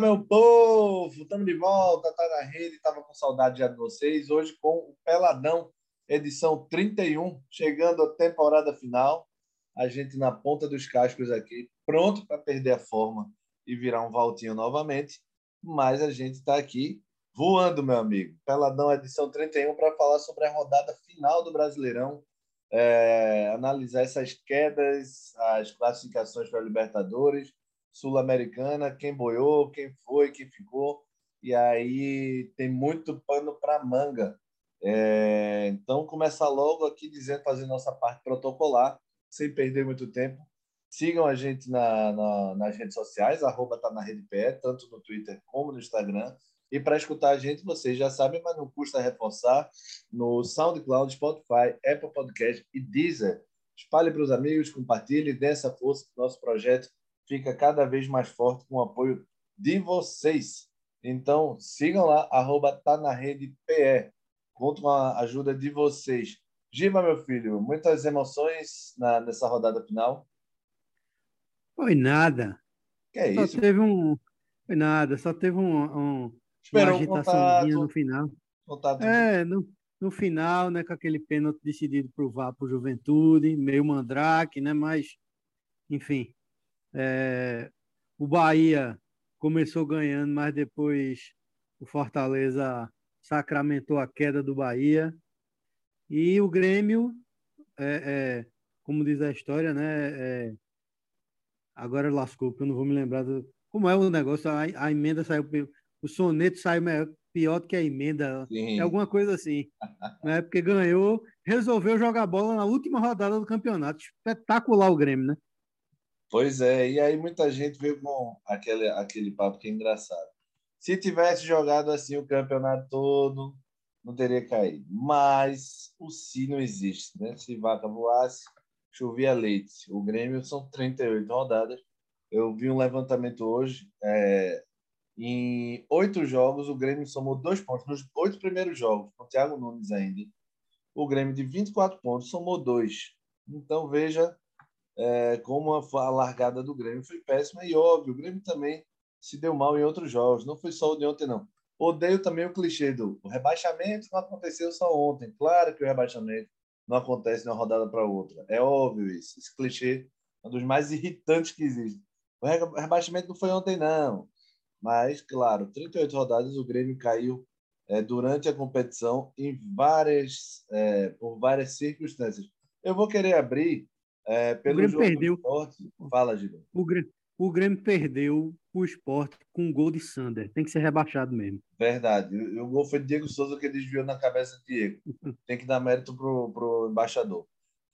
meu povo! Estamos de volta, tá na rede, estava com saudade já de vocês. Hoje com o Peladão, edição 31, chegando à temporada final. A gente na ponta dos cascos aqui, pronto para perder a forma e virar um Valtinho novamente. Mas a gente está aqui voando, meu amigo. Peladão, edição 31, para falar sobre a rodada final do Brasileirão. É, analisar essas quedas, as classificações para Libertadores Sul-Americana, quem boiou, quem foi, quem ficou. E aí tem muito pano para manga. É, então, começar logo aqui dizendo, fazer nossa parte protocolar, sem perder muito tempo. Sigam a gente na, na, nas redes sociais, arroba tá na rede PE, tanto no Twitter como no Instagram. E para escutar a gente, vocês já sabem, mas não custa reforçar, no SoundCloud, Spotify, Apple Podcast e Deezer. Espalhe para os amigos, compartilhe, dê essa força para o nosso projeto fica cada vez mais forte com o apoio de vocês. Então, sigam lá, arroba tá na rede PE. Conto com a ajuda de vocês. Giba, meu filho, muitas emoções na, nessa rodada final? Foi nada. Que é só isso? teve um. Foi nada, só teve um, um uma agitaçãozinha no final. Contato é, no, no final, né, com aquele pênalti decidido para o VAR para Juventude, meio mandrake, né, mas, enfim, é, o Bahia começou ganhando, mas depois o Fortaleza sacramentou a queda do Bahia. E o Grêmio, é, é, como diz a história, né? É, agora lascou, porque eu não vou me lembrar do, como é o negócio. A, a emenda saiu, o soneto saiu pior do que a emenda, Sim. é alguma coisa assim, né? Porque ganhou, resolveu jogar bola na última rodada do campeonato. Espetacular o Grêmio, né? Pois é, e aí muita gente veio com aquele, aquele papo que é engraçado. Se tivesse jogado assim o campeonato todo, não teria caído. Mas o si não existe, né? Se vaca voasse, chovia leite. O Grêmio são 38 rodadas. Eu vi um levantamento hoje. É, em oito jogos, o Grêmio somou dois pontos. Nos oito primeiros jogos, com o Thiago Nunes ainda, o Grêmio de 24 pontos somou dois. Então, veja é, como a, largada do Grêmio foi péssima e óbvio, o Grêmio também se deu mal em outros jogos, não foi só o de ontem não. Odeio também o clichê do o rebaixamento não aconteceu só ontem. Claro que o rebaixamento não acontece de uma rodada para outra. É óbvio isso. Esse clichê é um dos mais irritantes que existe. O rebaixamento não foi ontem não. Mas, claro, 38 rodadas o Grêmio caiu é, durante a competição em várias, é, por várias circunstâncias. Eu vou querer abrir é, pelo o Grêmio perdeu. Esporte, fala, Gil. O Grêmio, o Grêmio perdeu o esporte com um gol de Sander. Tem que ser rebaixado mesmo. Verdade. O, o gol foi de Diego Souza que desviou na cabeça de Diego. Tem que dar mérito pro, pro embaixador.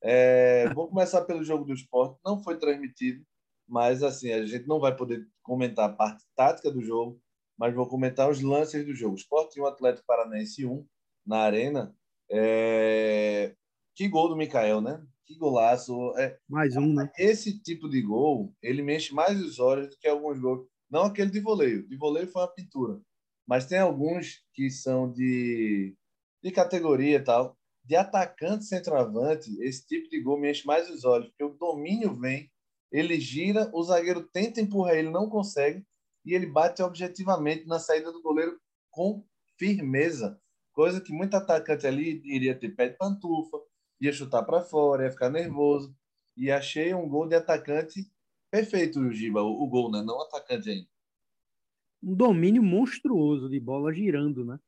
É, vou começar pelo jogo do esporte. Não foi transmitido, mas assim, a gente não vai poder comentar a parte tática do jogo, mas vou comentar os lances do jogo. Esporte e um Atlético Paranaense 1 na Arena. É... Que gol do Mikael, né? Que golaço. É, mais um, né? Esse tipo de gol, ele mexe mais os olhos do que alguns gols. Não aquele de voleio. De voleio foi uma pintura. Mas tem alguns que são de, de categoria e tal. De atacante centroavante, esse tipo de gol me enche mais os olhos. Porque o domínio vem, ele gira, o zagueiro tenta empurrar ele, não consegue. E ele bate objetivamente na saída do goleiro com firmeza. Coisa que muito atacante ali iria ter pé de pantufa, ia chutar para fora, ia ficar nervoso. E achei um gol de atacante perfeito, Giba, o, o gol, né? Não atacante ainda. Um domínio monstruoso de bola girando, né?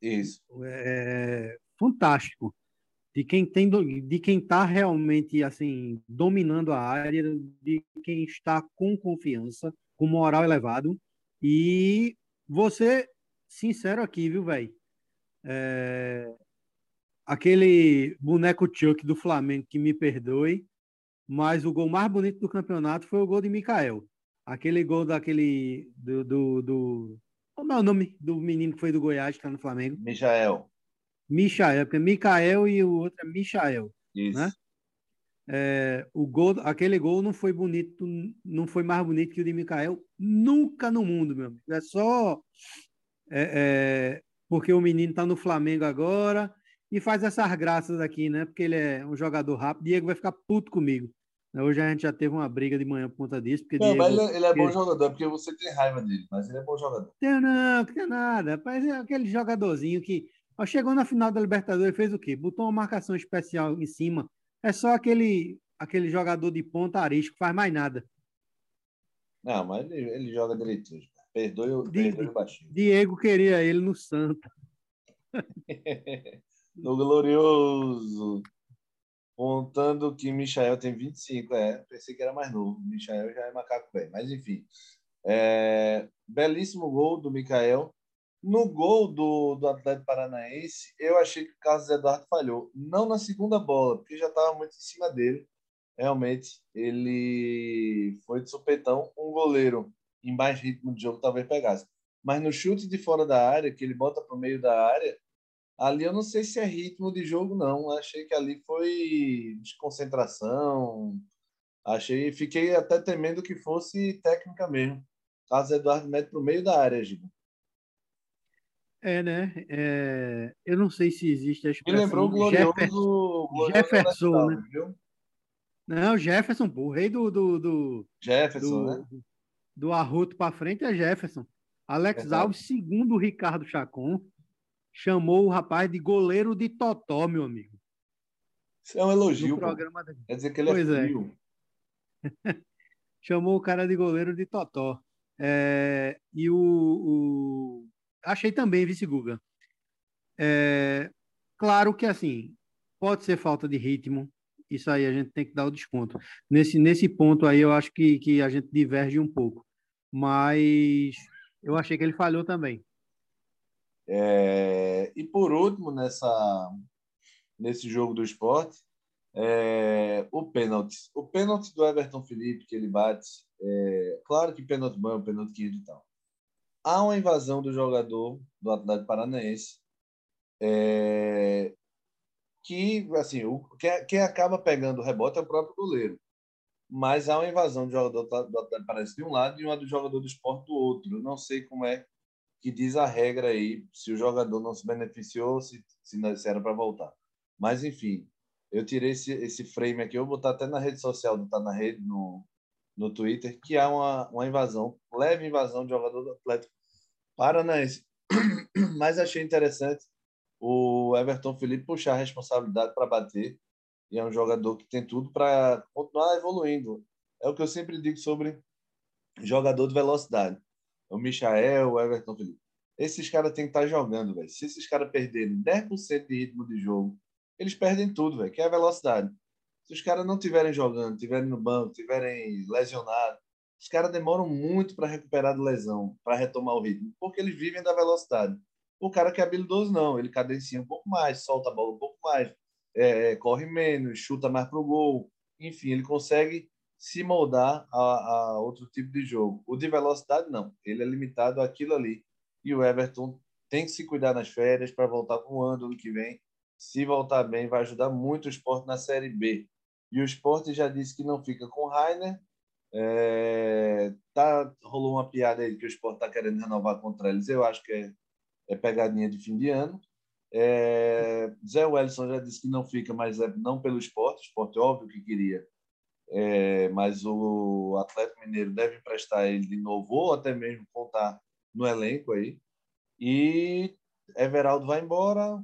Isso. É, fantástico. De quem tem de quem está realmente assim dominando a área, de quem está com confiança, com moral elevado. E você, sincero aqui, viu, velho? É, aquele boneco Chuck do Flamengo, que me perdoe, mas o gol mais bonito do campeonato foi o gol de Mikael. Aquele gol daquele. Do, do, do... Como é o nome do menino que foi do Goiás, que está no Flamengo? Michael. Michael, porque é Mikael e o outro é Michael. Isso. Né? É, o gol, aquele gol não foi bonito, não foi mais bonito que o de Mikael nunca no mundo, meu amigo. É só é, é, porque o menino está no Flamengo agora e faz essas graças aqui, né? Porque ele é um jogador rápido. Diego vai ficar puto comigo. Hoje a gente já teve uma briga de manhã por conta disso. Porque não, Diego, mas ele, é, ele é bom jogador, porque você tem raiva dele, mas ele é bom jogador. Tem, não, não tem nada. Mas é aquele jogadorzinho que ó, chegou na final da Libertadores e fez o quê? Botou uma marcação especial em cima. É só aquele, aquele jogador de ponta arisco, faz mais nada. Não, mas ele, ele joga direitinho. Perdoe, o, perdoe o baixinho. Diego queria ele no Santa. no Glorioso. Contando que Michael tem 25, é, pensei que era mais novo. Michael já é macaco bem, mas enfim. É, belíssimo gol do Michael. No gol do, do Atlético Paranaense, eu achei que o Carlos Eduardo falhou. Não na segunda bola, porque já estava muito em cima dele. Realmente, ele foi de supetão. Um goleiro em mais ritmo de jogo talvez pegasse. Mas no chute de fora da área, que ele bota para o meio da área, Ali eu não sei se é ritmo de jogo, não. Achei que ali foi desconcentração. Achei, fiquei até temendo que fosse técnica mesmo. Carlos Eduardo mete para o meio da área, Giba. É, né? É... Eu não sei se existe a expressão. Me lembrou o glorioso, Jefferson, glorioso Jefferson né? Viu? Não, Jefferson, pô, o rei do. do, do Jefferson, do, né? Do Arroto para frente é Jefferson. Alex Alves, segundo o Ricardo Chacon chamou o rapaz de goleiro de Totó, meu amigo. Isso é um elogio. Programa Quer dizer que ele é pois é frio. É. chamou o cara de goleiro de Totó. É, e o, o, Achei também, vice Guga. É, claro que, assim, pode ser falta de ritmo. Isso aí a gente tem que dar o desconto. Nesse, nesse ponto aí, eu acho que, que a gente diverge um pouco. Mas eu achei que ele falhou também. É, e por último, nessa, nesse jogo do esporte, é, o pênalti. O pênalti do Everton Felipe, que ele bate, é, claro que pênalti bom, pênalti querido e tal. Há uma invasão do jogador do Atlético Paranaense, é, que, assim, o, quem, quem acaba pegando o rebote é o próprio goleiro. Mas há uma invasão do jogador do Atlético Paranaense de um lado e uma do jogador do esporte do outro. Eu não sei como é que diz a regra aí, se o jogador não se beneficiou, se, se, não, se era para voltar. Mas, enfim, eu tirei esse, esse frame aqui, eu vou botar até na rede social Tá Na Rede, no, no Twitter, que há uma, uma invasão, leve invasão de jogador do Atlético Paranaense. Mas achei interessante o Everton Felipe puxar a responsabilidade para bater, e é um jogador que tem tudo para continuar evoluindo. É o que eu sempre digo sobre jogador de velocidade o Michael, o Everton Felipe. Esses caras têm que estar tá jogando, velho. Se esses caras perderem 10% de ritmo de jogo, eles perdem tudo, velho, que é a velocidade. Se os caras não estiverem jogando, estiverem no banco, estiverem lesionados, os caras demoram muito para recuperar de lesão, para retomar o ritmo, porque eles vivem da velocidade. O cara que é habilidoso, não. Ele cadencia um pouco mais, solta a bola um pouco mais, é, é corre menos, chuta mais para o gol. Enfim, ele consegue se moldar a, a, outro tipo de jogo. O de velocidade, não. Ele é limitado àquilo ali. E o Everton tem que se cuidar nas férias para voltar voando ano que vem. Se voltar bem, vai ajudar muito o esporte na Série B. E o esporte já disse que não fica com o Rainer. É, tá, rolou uma piada aí que o esporte está querendo renovar contra eles. Eu acho que é, é pegadinha de fim de ano. É, Zé Wellison já disse que não fica, mas é não pelo esporte. O esporte, óbvio que queria é, mas o Atlético Mineiro deve emprestar ele de novo ou até mesmo contar no elenco aí. E Everaldo vai embora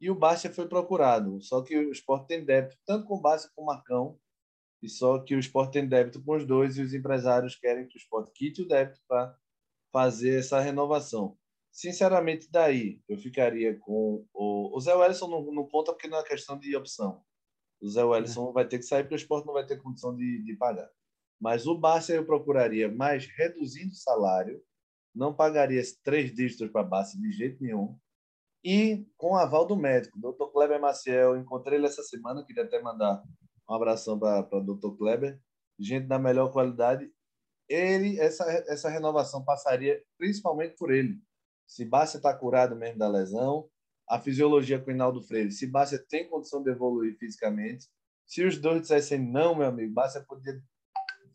e o Bárcia foi procurado. Só que o Sport tem débito tanto com o Bárcia como com o Marcão. E só que o Sport tem débito com os dois e os empresários querem que o Sport quite o débito para fazer essa renovação. Sinceramente, daí eu ficaria com o, o Zé Wellison não, não conta porque não é questão de opção o Zé Wellison vai ter que sair porque o esporte não vai ter condição de, de pagar. Mas o Barça eu procuraria mais reduzindo o salário, não pagaria três dígitos para a Barça de jeito nenhum, e com aval do médico, Dr. Kleber Maciel, encontrei ele essa semana, queria até mandar um abração para o Dr. Kleber, gente da melhor qualidade. Ele, essa, essa renovação passaria principalmente por ele. Se Barça está curado mesmo da lesão, a fisiologia com o Hinaldo Freire, se Bárcia tem condição de evoluir fisicamente. Se os dois dissessem não, meu amigo, Bárcia poderia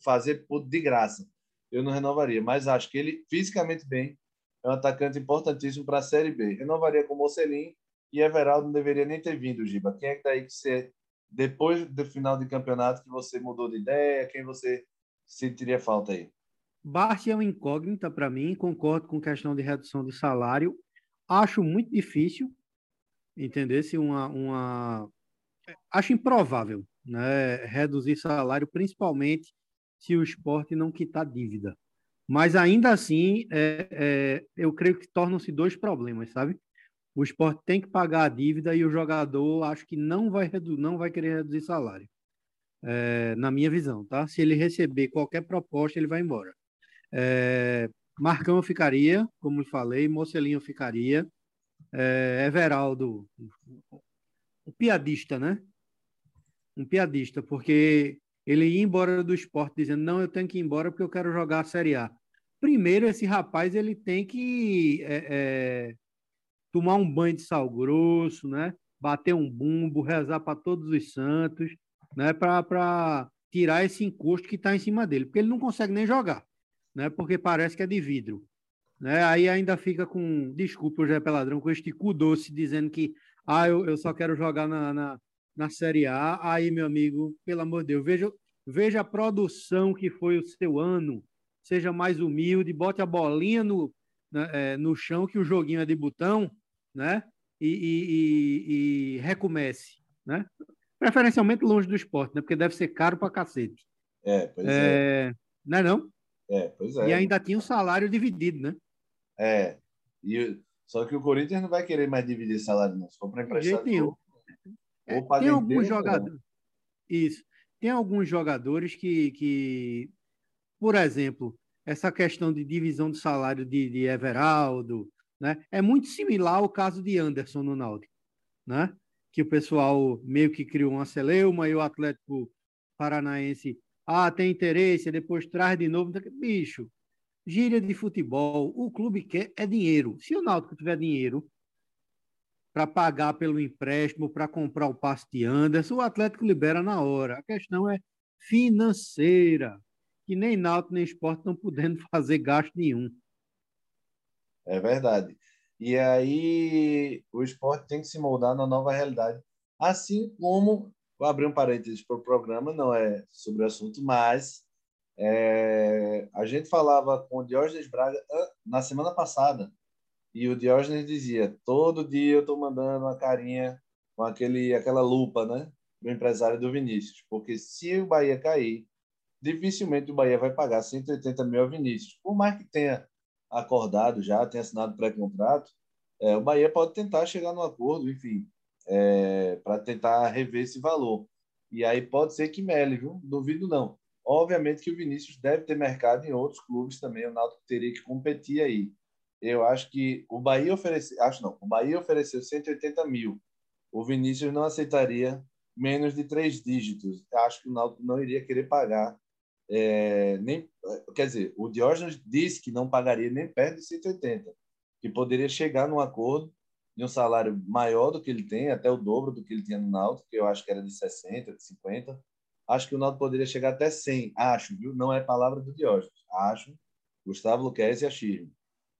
fazer de graça. Eu não renovaria, mas acho que ele, fisicamente bem, é um atacante importantíssimo para a Série B. Renovaria com Mocelin e Everaldo não deveria nem ter vindo, Giba. Quem é que daí tá que você depois do final de campeonato que você mudou de ideia? Quem você sentiria falta aí? Bart é uma incógnita para mim, concordo com questão de redução de salário. Acho muito difícil, entender se uma, uma. Acho improvável né, reduzir salário, principalmente se o esporte não quitar dívida. Mas ainda assim, é, é, eu creio que tornam-se dois problemas, sabe? O esporte tem que pagar a dívida e o jogador acho que não vai, não vai querer reduzir salário. É, na minha visão, tá? Se ele receber qualquer proposta, ele vai embora. É, Marcão ficaria, como falei, Mocelinho ficaria, é, Everaldo, o piadista, né? Um piadista, porque ele ia embora do esporte dizendo, não, eu tenho que ir embora porque eu quero jogar a Série A. Primeiro, esse rapaz ele tem que é, é, tomar um banho de sal grosso, né? bater um bumbo, rezar para todos os santos, né? para tirar esse encosto que está em cima dele, porque ele não consegue nem jogar né? Porque parece que é de vidro, né? Aí ainda fica com, desculpa o José Peladrão, com este cu doce dizendo que ah, eu, eu só quero jogar na, na, na Série A. Aí, meu amigo, pelo amor de Deus, veja, veja a produção que foi o seu ano. Seja mais humilde, bote a bolinha no, né, é, no chão, que o joguinho é de botão, né? E, e, e, e recomece, né? Preferencialmente longe do esporte, né? Porque deve ser caro pra cacete. É, pois é. é. Não é não? É, pois é. E ainda tinha o salário dividido, né? É. E, só que o Corinthians não vai querer mais dividir salário, não. Se for para emprestar. Ou, é, tem alguns jogadores. Isso. Tem alguns jogadores que, que, por exemplo, essa questão de divisão de salário de, de Everaldo, né? É muito similar ao caso de Anderson no Náutico, né? Que o pessoal meio que criou uma celeuma e o Atlético Paranaense ah, tem interesse, depois traz de novo. Bicho, gíria de futebol, o clube quer é dinheiro. Se o Náutico tiver dinheiro para pagar pelo empréstimo, para comprar o passe de Anderson, o Atlético libera na hora. A questão é financeira, que nem Náutico nem Esporte estão podendo fazer gasto nenhum. É verdade. E aí o esporte tem que se moldar na nova realidade. Assim como Vou abrir um parênteses para o programa, não é sobre o assunto, mas é, a gente falava com o Diógenes Braga na semana passada e o Diógenes dizia: todo dia eu estou mandando uma carinha com aquele, aquela lupa, né? Do empresário do Vinícius, porque se o Bahia cair, dificilmente o Bahia vai pagar 180 mil ao Vinícius. Por mais que tenha acordado já, tenha assinado pré-contrato, é, o Bahia pode tentar chegar no acordo, enfim é, para tentar rever esse valor. E aí pode ser que mele, viu? Duvido não. Obviamente que o Vinícius deve ter mercado em outros clubes também, o Náutico teria que competir aí. Eu acho que o Bahia ofereceu, acho não, o Bahia ofereceu 180 mil. O Vinícius não aceitaria menos de três dígitos. Acho que o Náutico não iria querer pagar é, nem, quer dizer, o Diógenes disse que não pagaria nem perto de 180, que poderia chegar num acordo de um salário maior do que ele tem, até o dobro do que ele tinha no Náutico, que eu acho que era de 60, de 50. Acho que o Náutico poderia chegar até 100, acho, viu? Não é palavra do Diógenes, acho. Gustavo Luquez e a Chirme.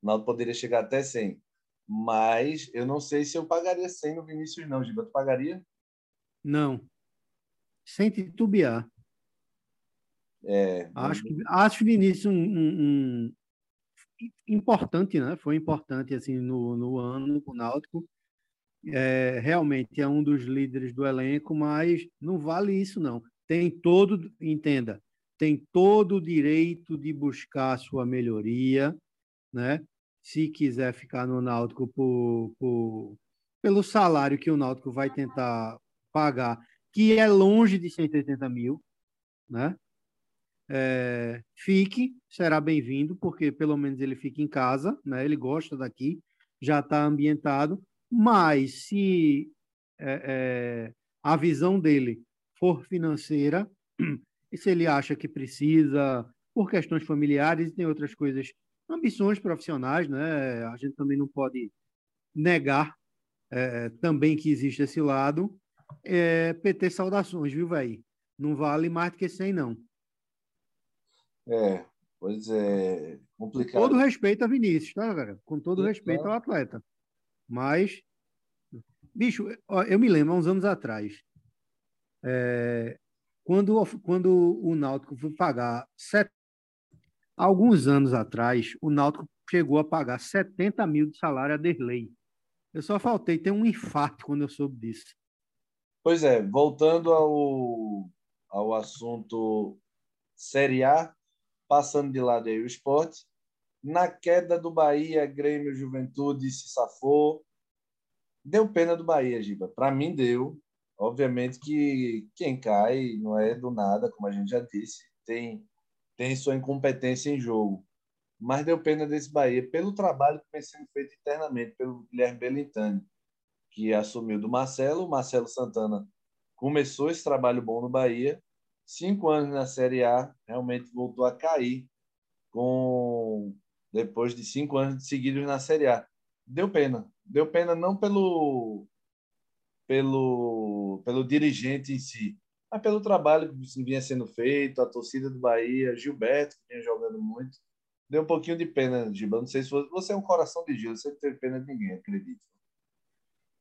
O Náutico poderia chegar até 100. Mas eu não sei se eu pagaria 100 no Vinícius, não. Giba, tu pagaria? Não. Sem titubear. É, acho que acho Vinícius um, um, importante, né? Foi importante assim no, no ano o Náutico. É, realmente é um dos líderes do elenco, mas não vale isso não. Tem todo, entenda, tem todo o direito de buscar sua melhoria, né? Se quiser ficar no Náutico por, por, pelo salário que o Náutico vai tentar pagar, que é longe de 180 mil, né? é, fique, será bem-vindo, porque pelo menos ele fica em casa, né? ele gosta daqui, já está ambientado, mas se é, é, a visão dele for financeira, e se ele acha que precisa, por questões familiares e tem outras coisas, ambições profissionais, né? a gente também não pode negar é, também que existe esse lado. É, PT, saudações, viu, velho? Não vale mais do que 100, não. É, pois é, complicado. Com todo respeito a Vinícius, tá, cara? Com todo respeito ao atleta. Mas, bicho, eu me lembro, há uns anos atrás, É, quando, quando o Náutico foi pagar set... alguns anos atrás, o Náutico chegou a pagar 70 mil de salário a Derlei. Eu só faltei ter um infarto quando eu soube disso. Pois é, voltando ao, ao assunto Série A, passando de lado aí o esporte, na queda do Bahia, Grêmio Juventude se safou. Deu pena do Bahia, Giba. Para mim, deu. Obviamente que quem cai não é do nada, como a gente já disse, tem, tem sua incompetência em jogo. Mas deu pena desse Bahia pelo trabalho que vem sendo feito internamente pelo Guilherme Belintani que assumiu do Marcelo. O Marcelo Santana começou esse trabalho bom no Bahia. Cinco anos na Série A, realmente voltou a cair com depois de cinco anos seguidos na Série A. Deu pena. Deu pena não pelo pelo pelo dirigente em si, mas pelo trabalho que vinha sendo feito, a torcida do Bahia, Gilberto, que vinha jogando muito. Deu um pouquinho de pena, Giba. Não sei se você, você é um coração de Gil, você não teve pena de ninguém, acredito.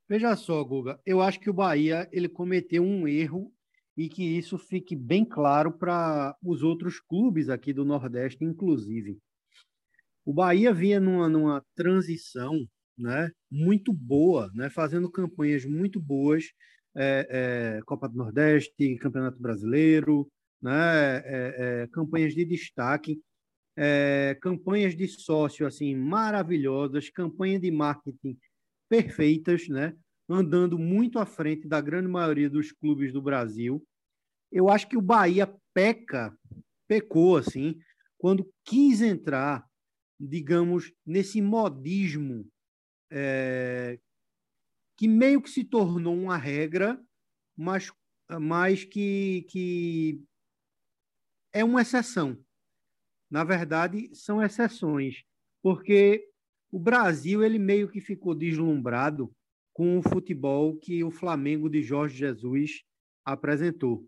Veja só, Guga, eu acho que o Bahia ele cometeu um erro e que isso fique bem claro para os outros clubes aqui do Nordeste, inclusive. O Bahia vinha numa, numa transição né, muito boa, né, fazendo campanhas muito boas, é, é, Copa do Nordeste, Campeonato Brasileiro, né, é, é campanhas de destaque, é, campanhas de sócio assim maravilhosas, campanha de marketing perfeitas, né? andando muito à frente da grande maioria dos clubes do Brasil. Eu acho que o Bahia peca, pecou assim, quando quis entrar, digamos, nesse modismo é, que meio que se tornou uma regra, mas, mas que, que é uma exceção. Na verdade, são exceções, porque o Brasil ele meio que ficou deslumbrado com o futebol que o Flamengo de Jorge Jesus apresentou.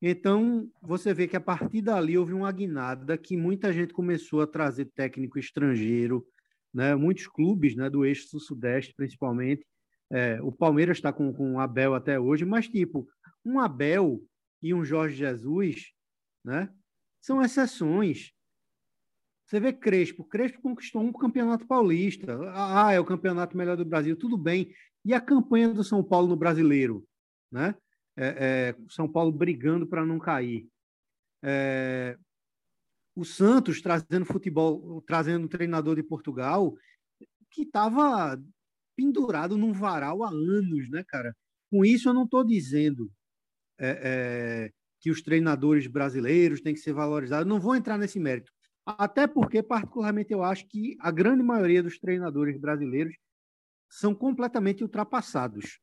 Então, você vê que a partir dali houve uma guinada que muita gente começou a trazer técnico estrangeiro, né? muitos clubes né, do eixo sul-sudeste, principalmente. É, o Palmeiras está com, com Abel até hoje, mas, tipo, um Abel e um Jorge Jesus né, são exceções. Você vê Crespo. Crespo conquistou um campeonato paulista. Ah, é o campeonato melhor do Brasil. Tudo bem. E a campanha do São Paulo no brasileiro? Né? É, é, São Paulo brigando para não cair. É, o Santos trazendo futebol, trazendo um treinador de Portugal que estava pendurado num varal há anos, né, cara? Com isso, eu não estou dizendo é, é, que os treinadores brasileiros têm que ser valorizados. Não vou entrar nesse mérito. Até porque, particularmente, eu acho que a grande maioria dos treinadores brasileiros são completamente ultrapassados,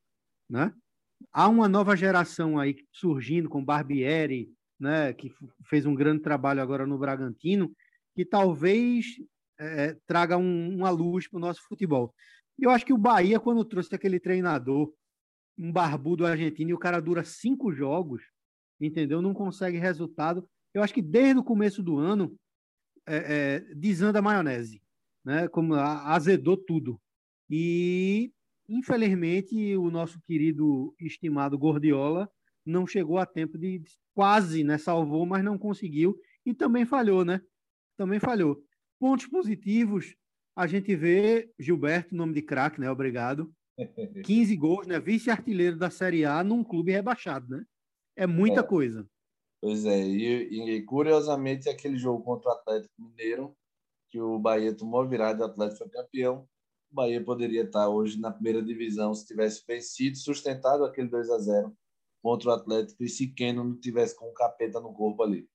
né? Há uma nova geração aí surgindo com Barbieri, né, que fez um grande trabalho agora no Bragantino, que talvez é, traga um, uma luz para o nosso futebol. Eu acho que o Bahia, quando trouxe aquele treinador, um barbudo argentino, e o cara dura cinco jogos, entendeu? Não consegue resultado. Eu acho que desde o começo do ano é, é, desanda a maionese, né? Como azedou tudo. E, infelizmente, o nosso querido, estimado Gordiola não chegou a tempo de quase, né? Salvou, mas não conseguiu e também falhou, né? Também falhou. Pontos positivos, a gente vê Gilberto, nome de craque, né? Obrigado. 15 gols, né? Vice-artilheiro da Série A num clube rebaixado, né? É muita é. coisa. Pois é, e, e, curiosamente aquele jogo contra o Atlético Mineiro, que o Bahia tomou virada e o Atlético foi campeão, o Bahia poderia estar hoje na primeira divisão se tivesse vencido, sustentado aquele 2 a 0 contra o Atlético e se Keno não tivesse com o capeta no corpo ali.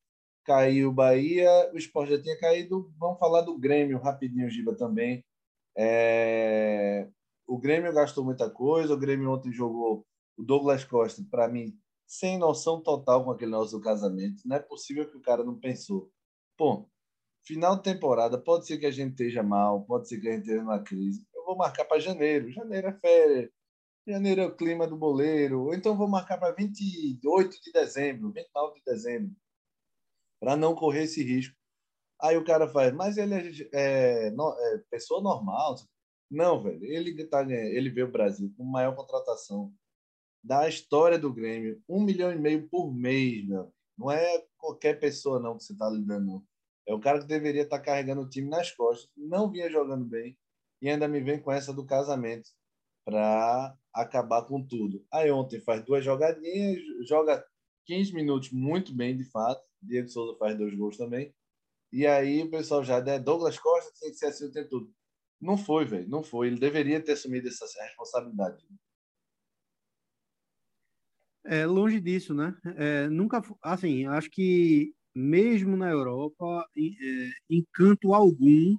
Caiu o Bahia, o esporte já tinha caído. Vamos falar do Grêmio rapidinho, Giba, também. É... O Grêmio gastou muita coisa, o Grêmio ontem jogou o Douglas Costa, para mim, sem noção total com aquele nosso casamento. Não é possível que o cara não pensou. Pô, final de temporada, pode ser que a gente esteja mal, pode ser que a gente esteja numa crise. Eu vou marcar para janeiro. Janeiro é férias. Janeiro é o clima do boleiro. Ou então vou marcar para 28 de dezembro, 29 de dezembro. Para não correr esse risco. Aí o cara faz, mas ele é, é, é pessoa normal. Não, velho. Ele, tá, ele vê o Brasil com maior contratação da história do Grêmio. Um milhão e meio por mês, meu. Não é qualquer pessoa, não, que você está lidando. É o cara que deveria estar tá carregando o time nas costas, não vinha jogando bem, e ainda me vem com essa do casamento para acabar com tudo. Aí ontem faz duas jogadinhas, joga 15 minutos muito bem, de fato. Diego Souza faz dois gols também. E aí o pessoal já, né, Douglas Costa tem que ser assim o tempo todo. Não foi, velho, não foi. Ele deveria ter assumido essa responsabilidade. É, longe disso, né? É, nunca, assim, acho que mesmo na Europa, é, encanto algum,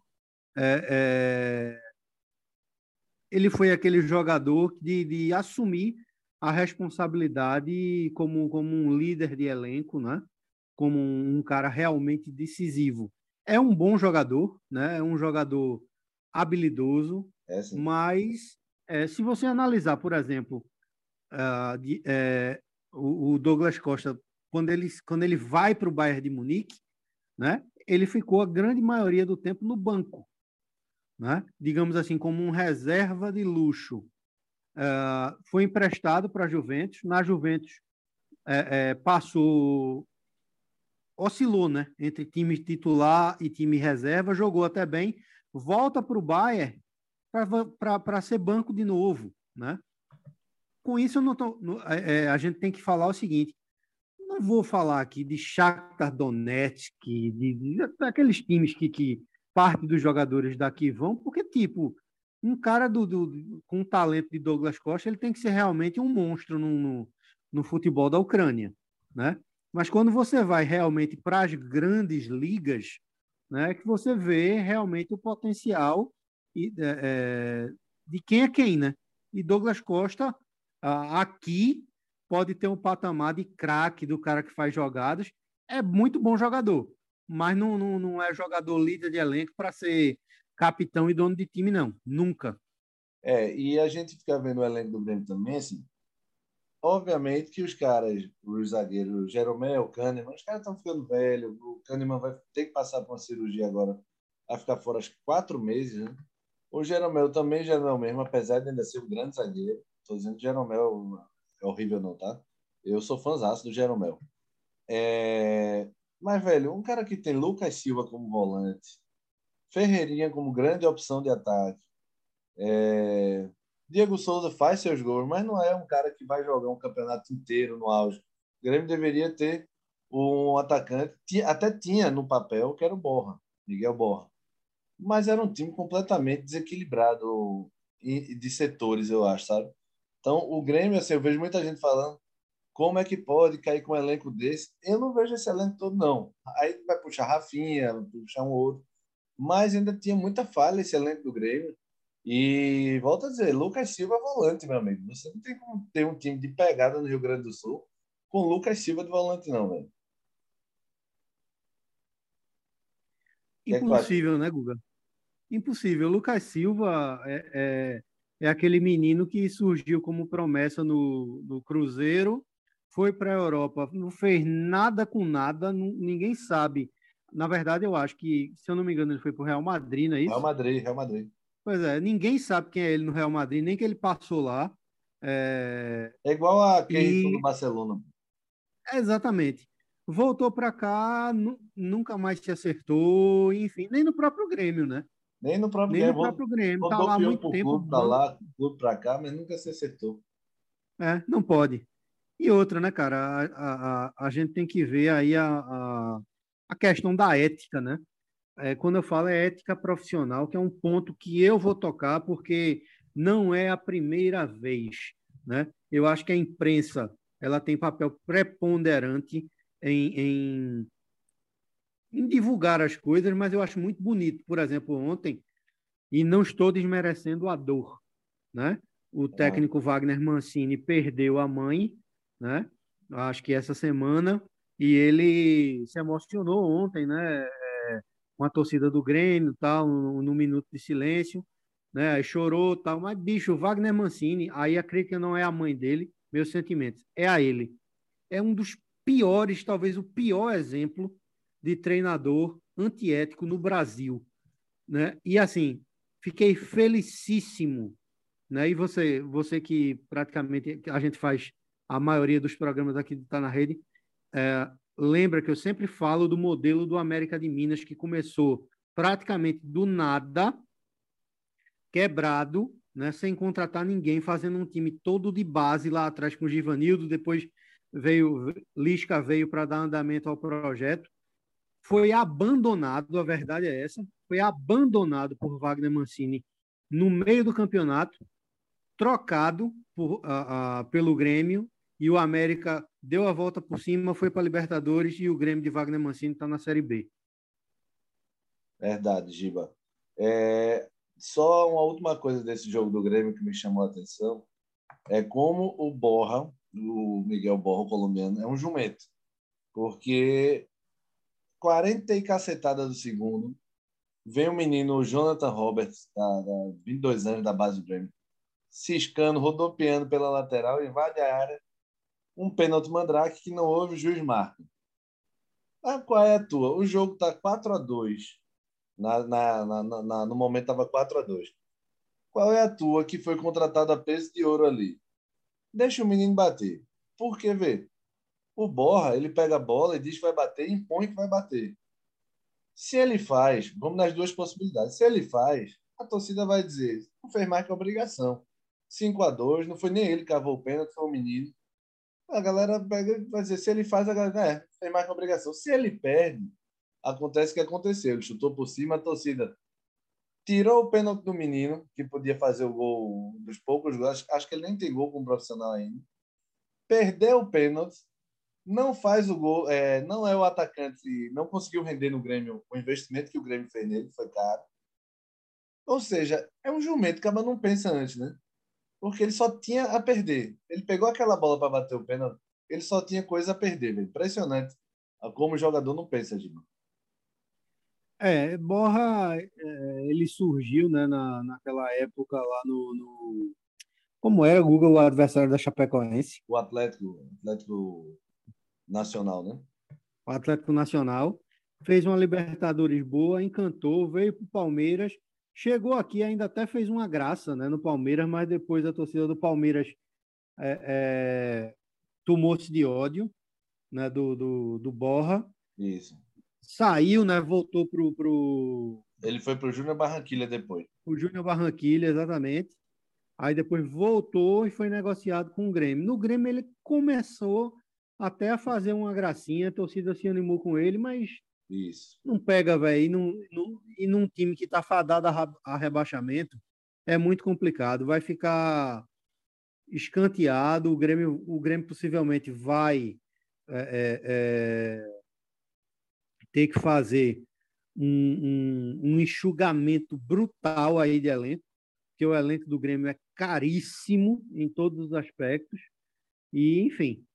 é, é, ele foi aquele jogador de, de assumir a responsabilidade como, como um líder de elenco, né? Como um, um cara realmente decisivo. É um bom jogador, né? É um jogador habilidoso, é, mas é, se você analisar, por exemplo, uh, de, é, o, o, Douglas Costa, quando ele, quando ele vai para o Bayern de Munique, né, ele ficou a grande maioria do tempo no banco, né? digamos assim, como um reserva de luxo. Uh, foi emprestado para a Juventus. Na Juventus, é, é, passou oscilou, né? Entre time titular e time reserva, jogou até bem, volta para o Bayern para ser banco de novo, né? Com isso, tô, é, é, a gente tem que falar o seguinte: não vou falar aqui de Shakhtar Donetsk, de, de, daqueles times que, que parte dos jogadores daqui vão, porque, tipo, um cara do, do, com o talento de Douglas Costa, ele tem que ser realmente um monstro no, no, no futebol da Ucrânia, né? Mas quando você vai realmente para as grandes ligas, né, que você vê realmente o potencial e, é, é de quem é quem, né? E Douglas Costa aqui pode ter um patamar de craque do cara que faz jogadas. É muito bom jogador, mas não, não, não é jogador líder de elenco para ser capitão e dono de time, não. Nunca. É, e a gente fica vendo o elenco do Grêmio também, assim, obviamente que os caras, os zagueiros, Jeromel, Kahneman, os caras estão ficando velhos. O Kahneman vai ter que passar por uma cirurgia agora, vai ficar fora acho quatro meses, né? O Jeromel também, Jeromel mesmo, apesar de ainda ser um grande zagueiro, tô dizendo que Jeromel é horrível não, tá? Eu sou fãzaço do Jeromel. É... Mas, velho, um cara que tem Lucas Silva como volante, Ferreirinha como grande opção de ataque, é... Diego Souza faz seus gols, mas não é um cara que vai jogar um campeonato inteiro no auge. O Grêmio deveria ter um atacante, até tinha no papel, que era o Borra, Miguel Borra. Mas era um time completamente desequilibrado de setores, eu acho, sabe? Então, o Grêmio, assim, eu vejo muita gente falando como é que pode cair com um elenco desse. Eu não vejo esse elenco todo, não. Aí vai puxar Rafinha, puxar um outro. Mas ainda tinha muita falha esse elenco do Grêmio. E volto a dizer, Lucas Silva é volante, meu amigo. Você não tem como ter um time de pegada no Rio Grande do Sul com Lucas Silva de volante, não, velho. É Impossível, né, Guga? Impossível. Lucas Silva é, é, é, aquele menino que surgiu como promessa no, no Cruzeiro, foi para a Europa, não fez nada com nada, não, ninguém sabe. Na verdade, eu acho que, se eu não me engano, ele foi para o Real Madrid, não é isso? Real Madrid, Real Madrid. Pois é, ninguém sabe quem é ele no Real Madrid, nem que ele passou lá. É, é igual a quem e... do Barcelona. exatamente. Voltou para cá, nunca mais se acertou, enfim, nem no próprio Grêmio, né? Nem no próprio nem Grêmio. No próprio Grêmio. Tá lá há muito tempo. Clube, tá lá, clube para cá, mas nunca se acertou. É, não pode. E outra, né, cara? A, a, a, gente tem que ver aí a, a, a questão da ética, né? é, quando eu falo é ética profissional, que é um ponto que eu vou tocar, porque não é a primeira vez. Né? Eu acho que a imprensa ela tem papel preponderante em, em, em divulgar as coisas, mas eu acho muito bonito. Por exemplo, ontem, e não estou desmerecendo a dor, né? O técnico Wagner Mancini perdeu a mãe, né? Acho que essa semana, e ele se emocionou ontem, né? com a torcida do Grêmio, tal, no, no minuto de silêncio, né? Aí chorou, tal, mas bicho, Wagner Mancini, aí a crítica não é a mãe dele, meus sentimentos, é a ele. É um dos piores, talvez o pior exemplo de treinador antiético no Brasil, né? E assim, fiquei felicíssimo, né? E você, você que praticamente a gente faz a maioria dos programas aqui do Tá na Rede, é, lembra que eu sempre falo do modelo do América de Minas, que começou praticamente do nada, quebrado, né, sem contratar ninguém, fazendo um time todo de base lá atrás com o Givanildo, depois veio Lisca veio para dar andamento ao projeto. Foi abandonado, a verdade é essa, foi abandonado por Wagner Mancini no meio do campeonato, trocado por, uh, uh, pelo Grêmio, e o América deu a volta por cima, foi para a Libertadores e o Grêmio de Wagner Mancini está na Série B. Verdade, Giba. É, só uma última coisa desse jogo do Grêmio que me chamou a atenção é como o Borra, o Miguel Borra, o colombiano, é um jumento. Porque 40 e cacetada do segundo, vem o menino Jonathan Roberts, da, da 22 anos da base do Grêmio, ciscando, rodopiando pela lateral, invade a área, um pênalti mandrake que não houve, o juiz marca. Ah, qual é a tua? O jogo está 4 a 2 na, na, na, na, no momento estava 4 a 2 Qual é a tua que foi contratada a peso de ouro ali? Deixa o menino bater. Porque, vê, o Borra, ele pega a bola e diz que vai bater impõe que vai bater. Se ele faz, vamos nas duas possibilidades. Se ele faz, a torcida vai dizer, não fez mais que obrigação. 5 a 2 não foi nem ele que cavou o pênalti, foi o menino. A galera pega vai dizer, se ele faz, a galera, é, fez mais obrigação. Se ele perde, acontece o que aconteceu. Ele chutou por cima, a torcida tirou o pênalti do menino, que podia fazer o gol dos poucos gols. Acho que ele nem tem gol como profissional ainda. Perdeu o pênalti, não faz o gol, é, não é o atacante, não conseguiu render no Grêmio o investimento que o Grêmio fez nele, foi caro. Ou seja, é um jumento que a não pensa antes, né? Porque ele só tinha a perder. Ele pegou aquela bola para bater o pênalti, ele só tinha coisa a perder, velho. Impressionante como o jogador não pensa, Gilmar. É, Borra, é, ele surgiu né, na, naquela época lá no, no, Como era o Google, o adversário da Chapecoense? O Atlético, Atlético Nacional, né? O Atlético Nacional. Fez uma Libertadores boa, encantou, veio para o Palmeiras. Chegou aqui, ainda até fez uma graça né, no Palmeiras, mas depois a torcida do Palmeiras é, é, tomou-se de ódio né, do, do, do Borra. Isso saiu, né? Voltou pro. pro... Ele foi pro Júnior Barranquilha depois. O Júnior Barranquilha, exatamente. Aí depois voltou e foi negociado com o Grêmio. No Grêmio ele começou até a fazer uma gracinha, a torcida se animou com ele, mas Isso. não pega, velho. E, e num time que tá fadado a, a rebaixamento, é muito complicado. Vai ficar escanteado. O Grêmio, o Grêmio possivelmente vai é, é, é ter que fazer um, um, um enxugamento brutal aí de elenco, porque o elenco do Grêmio é caríssimo em todos os aspectos. E, enfim,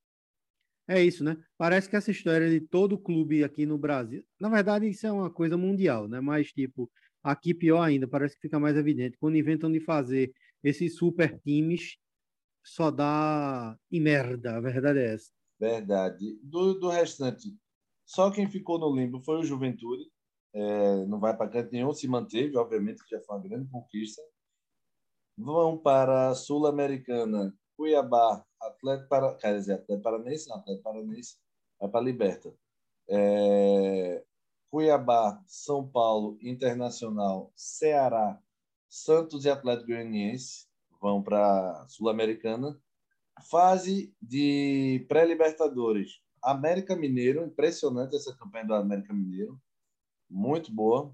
é isso, né? Parece que essa história de todo clube aqui no Brasil, na verdade, isso é uma coisa mundial, né? Mas, tipo, aqui pior ainda, parece que fica mais evidente. Quando inventam de fazer esses super times, só dá em merda, a verdade é essa. Verdade. Do, do restante, só quem ficou no limbo foi o Juventude. É, não vai para canto nenhum, se manteve, obviamente, que já foi uma grande conquista. Vão para a Sul-Americana, Cuiabá, Atlético para, quer dizer, Atlético Paranense, não, Atlético Paranense vai para a Liberta. É, Cuiabá, São Paulo, Internacional, Ceará, Santos e Atlético Goianiense vão para Sul-Americana. Fase de pré-Libertadores. América Mineiro, impressionante essa campanha do América Mineiro, muito boa.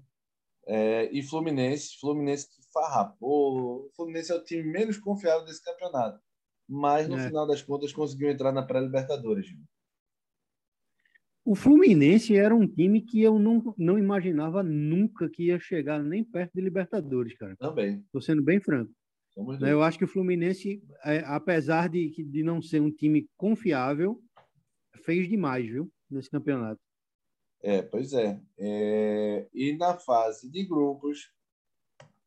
É, e Fluminense, Fluminense que farrapou. O Fluminense é o time menos confiável desse campeonato, mas no é. final das contas conseguiu entrar na pré-Libertadores. O Fluminense era um time que eu não, não imaginava nunca que ia chegar nem perto de Libertadores, cara. Também. Estou sendo bem franco. Eu acho que o Fluminense, é, apesar de, de não ser um time confiável, fez demais, viu? Nesse campeonato. É, pois é. é. E na fase de grupos,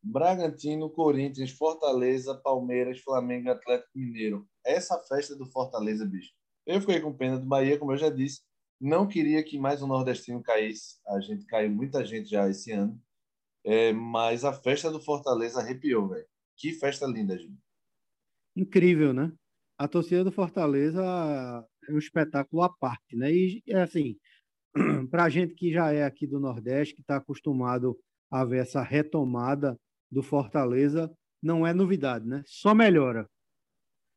Bragantino, Corinthians, Fortaleza, Palmeiras, Flamengo, Atlético Mineiro. Essa festa do Fortaleza, bicho. Eu fiquei com pena do Bahia, como eu já disse. Não queria que mais um nordestino caísse. A gente caiu muita gente já esse ano. É, mas a festa do Fortaleza arrepiou, velho. Que festa linda, gente. Incrível, né? a torcida do Fortaleza é um espetáculo à parte, né? E é assim, para a gente que já é aqui do Nordeste, que está acostumado a ver essa retomada do Fortaleza, não é novidade, né? Só melhora.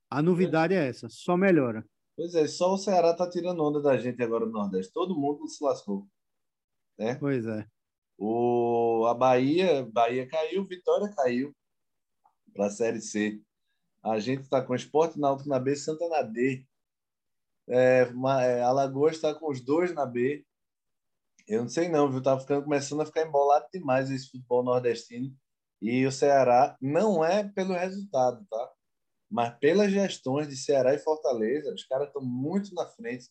A novidade é essa, só melhora. Pois é, só o Ceará tá tirando onda da gente agora no Nordeste. Todo mundo se lascou. Né? Pois é. O, a Bahia, Bahia caiu, Vitória caiu para a Série C. A gente está com Esporte Náutico na B, Santa na D. É, uma, é, Alagoas está com os dois na B. Eu não sei não, viu? Tá ficando, começando a ficar embolado demais esse futebol nordestino. E o Ceará não é pelo resultado, tá? Mas pelas gestões de Ceará e Fortaleza, os caras estão muito na frente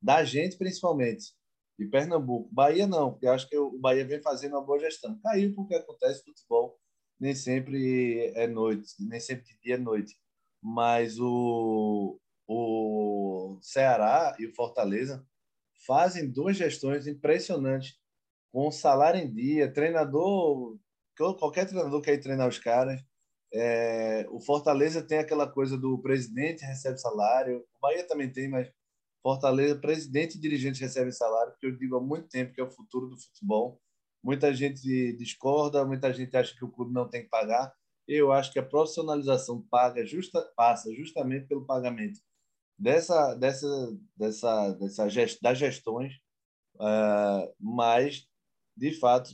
da gente, principalmente de Pernambuco. Bahia não, porque acho que o Bahia vem fazendo uma boa gestão. Caiu porque acontece futebol, nem sempre é noite, nem sempre de dia é noite. Mas o, o Ceará e o Fortaleza fazem duas gestões impressionantes, com salário em dia, treinador, qualquer treinador quer treinar os caras. É, o Fortaleza tem aquela coisa do presidente recebe salário, o Bahia também tem, mas Fortaleza, presidente e dirigente recebem salário, que eu digo há muito tempo que é o futuro do futebol. Muita gente discorda, muita gente acha que o clube não tem que pagar. Eu acho que a profissionalização paga justa, passa justamente pelo pagamento dessa, dessa, dessa, dessa gest, das gestões, uh, mas, de fato,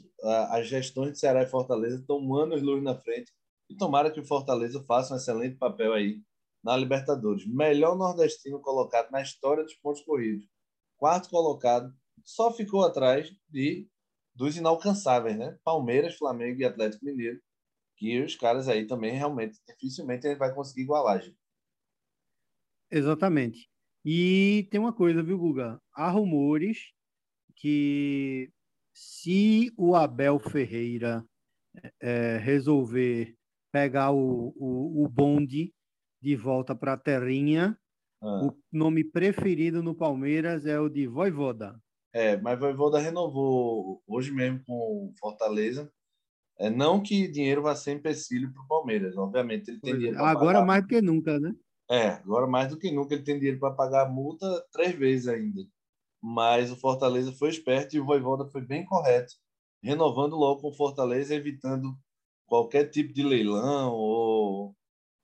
as gestões de Ceará e Fortaleza estão anos luz na frente e tomara que o Fortaleza faça um excelente papel aí na Libertadores. Melhor nordestino colocado na história dos pontos corridos. Quarto colocado, só ficou atrás de dos inalcançáveis, né? Palmeiras, Flamengo e Atlético Mineiro, que os caras aí também realmente dificilmente ele vai conseguir igualar. Exatamente. E tem uma coisa, viu, Guga? Há rumores que se o Abel Ferreira é, resolver pegar o, o, o bonde de volta para a terrinha. Ah. O nome preferido no Palmeiras é o de Voivoda. É, mas Voivoda renovou hoje mesmo com Fortaleza. É, não que dinheiro vá ser empecilho para o Palmeiras, obviamente ele tem pois dinheiro. Agora pagar... mais do que nunca, né? É, agora mais do que nunca ele tem dinheiro para pagar a multa três vezes ainda. Mas o Fortaleza foi esperto e o Voivoda foi bem correto, renovando logo com o Fortaleza, evitando qualquer tipo de leilão ou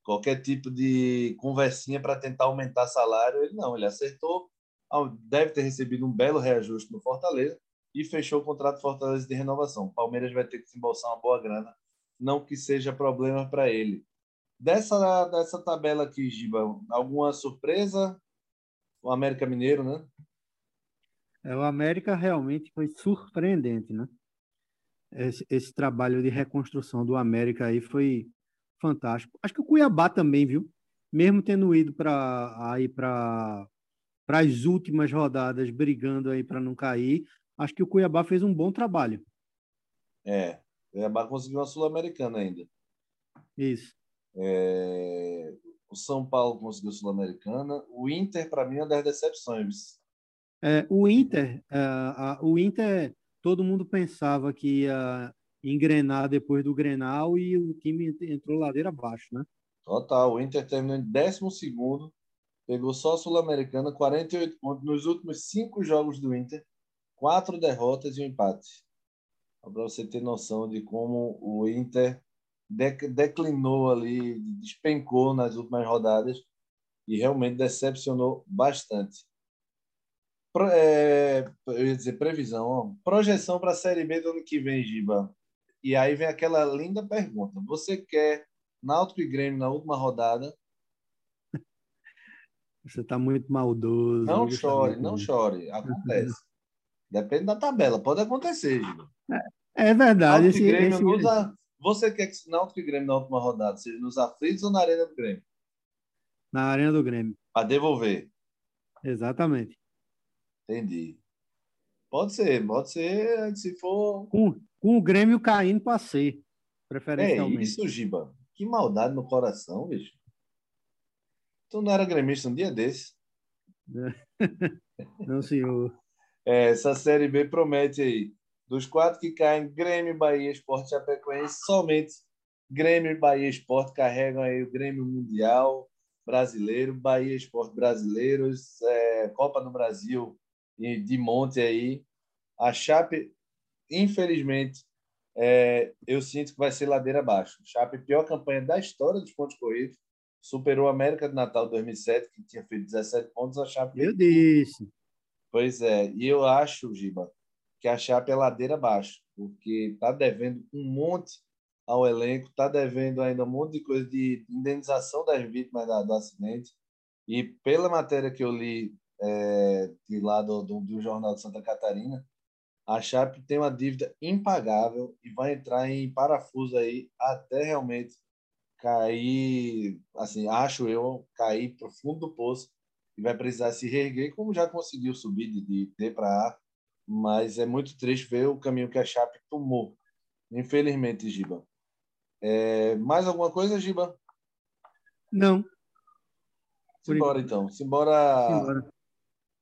qualquer tipo de conversinha para tentar aumentar salário. Ele não, ele acertou, deve ter recebido um belo reajuste no Fortaleza e fechou o contrato Fortaleza de renovação. O Palmeiras vai ter que desembolsar uma boa grana, não que seja problema para ele. Dessa, dessa tabela aqui, Giba, alguma surpresa? O América Mineiro, né? É, o América realmente foi surpreendente, né? Esse, esse trabalho de reconstrução do América aí foi fantástico. Acho que o Cuiabá também, viu? Mesmo tendo ido para aí para para as últimas rodadas brigando aí para não cair, acho que o Cuiabá fez um bom trabalho. É, o Cuiabá conseguiu uma sul-americana ainda. Isso. É, o São Paulo conseguiu sul-americana. O Inter para mim é uma das decepções. É, o Inter, é, a, o Inter, todo mundo pensava que ia engrenar depois do Grenal e o time entrou ladeira abaixo, né? Total, o Inter terminou em 12 pegou só a Sul-Americana, 48 pontos nos últimos cinco jogos do Inter, quatro derrotas e um empate. Para você ter noção de como o Inter declinou ali, despencou nas últimas rodadas e realmente decepcionou bastante. É, eu ia dizer previsão, ó. projeção para a Série B do ano que vem, Giba. E aí vem aquela linda pergunta: você quer Náutico e Grêmio na última rodada? Você está muito maldoso. Não chore, não chore. Acontece. Depende da tabela. Pode acontecer, Gil. É, é verdade. Esse, esse... Nos... Você quer que Náutico e Grêmio na última rodada seja nos aflitos ou na Arena do Grêmio? Na Arena do Grêmio. Para devolver. Exatamente. Entendi. Pode ser, pode ser, se for. Com, com o Grêmio caindo para C, preferencialmente. É isso, Giba. Que maldade no coração, bicho. Tu não era gremista um dia desse? não, senhor. É, essa Série B promete aí. Dos quatro que caem, Grêmio, Bahia, Esporte Chapecoense, somente Grêmio e Bahia Esporte carregam aí o Grêmio Mundial. brasileiro, Bahia Esporte Brasileiros, é, Copa do Brasil de monte aí. A Chape, infelizmente, é, eu sinto que vai ser ladeira abaixo. Chape, pior campanha da história dos pontos corridos, superou a América de Natal 2007, que tinha feito 17 pontos, a Chape... Eu disse. Pois é, e eu acho, Giba, que a Chape é ladeira abaixo, porque está devendo um monte ao elenco, está devendo ainda um monte de coisa de indenização das vítimas da, do acidente. E pela matéria que eu li é, de lá do, do, do, Jornal de Santa Catarina, a Chape tem uma dívida impagável e vai entrar em parafuso aí até realmente cair, assim, acho eu, cair para o fundo do poço e vai precisar se reerguer, como já conseguiu subir de, de D para A, mas é muito triste ver o caminho que a Chape tomou, infelizmente, Giba. É, mais alguma coisa, Giba? Não. Simbora, então. Simbora, Simbora.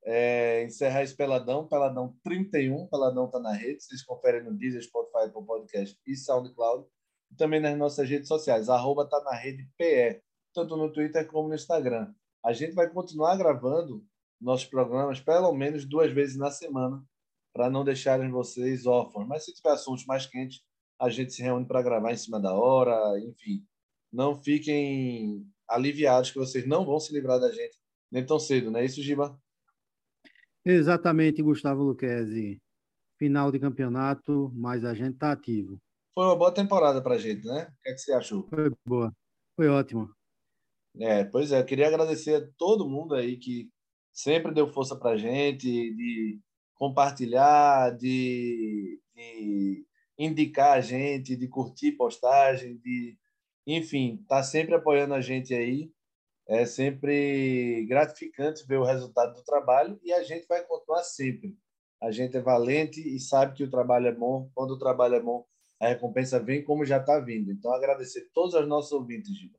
É, encerrar esse Peladão. Peladão 31. Peladão tá na rede. Vocês conferem no Deezer, Spotify, Apple Podcast e SoundCloud. E também nas nossas redes sociais. Arroba tá na rede PE. Tanto no Twitter como no Instagram. A gente vai continuar gravando nossos programas pelo menos duas vezes na semana para não deixarem vocês órfãos. Mas se tiver assuntos mais quentes, a gente se reúne para gravar em cima da hora, enfim. Não fiquem aliviados que vocês não vão se livrar da gente nem tão cedo, não é isso, Giba? Exatamente, Gustavo Luquezzi. Final de campeonato, mas a gente está ativo. Foi uma boa temporada para a gente, né? O que, é que você achou? Foi boa, foi ótimo. É, pois é, eu queria agradecer a todo mundo aí que sempre deu força para a gente, de compartilhar, de, de indicar a gente, de curtir postagem, de enfim, tá sempre apoiando a gente aí. É sempre gratificante ver o resultado do trabalho e a gente vai continuar sempre. A gente é valente e sabe que o trabalho é bom. Quando o trabalho é bom, a recompensa vem como já está vindo. Então, agradecer a todos os nossos ouvintes, Giba.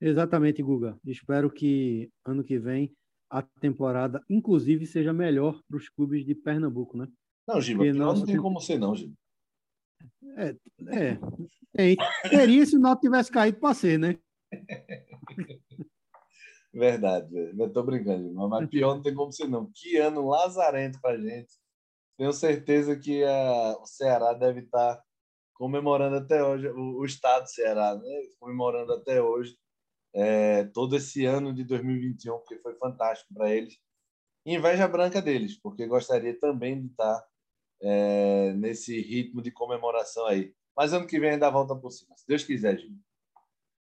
Exatamente, Guga. Espero que ano que vem a temporada, inclusive, seja melhor para os clubes de Pernambuco, né? Não, Giba, pior não tem como ser, não, Giba. É, é, é. Teria se o Náutico tivesse caído para ser, né? Verdade, velho. Eu brincando, mas pior não tem como ser, não. Que ano lazarento pra gente. Tenho certeza que a, o Ceará deve estar tá comemorando até hoje, o, o estado do Ceará, né? Comemorando até hoje é, todo esse ano de 2021, porque foi fantástico para eles. Inveja branca deles, porque gostaria também de estar tá é, nesse ritmo de comemoração aí. Mas ano que vem ainda volta por cima, se Deus quiser, Jimmy.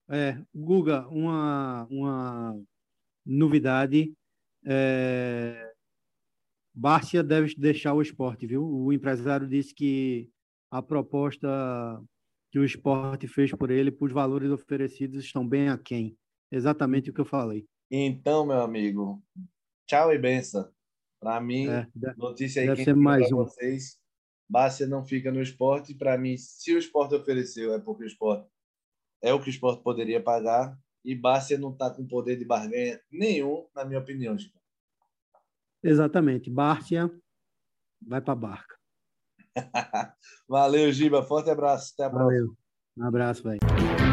É, Guga, uma, uma novidade. É... Bárcia deve deixar o esporte, viu? O empresário disse que a proposta que o esporte fez por ele, por valores oferecidos, estão bem aquém. Exatamente o que eu falei. Então, meu amigo, tchau e benção. Para mim, é, notícia aí que mais um. vocês, Bárcia não fica no esporte. Para mim, se o esporte ofereceu, é porque o esporte é o que o esporte poderia pagar. E Bárcia não está com poder de barganha nenhum, na minha opinião, Chico. Exatamente. Bárcia vai para a barca. Valeu, Giba. Forte abraço. Até a Valeu. próxima. Um abraço, velho.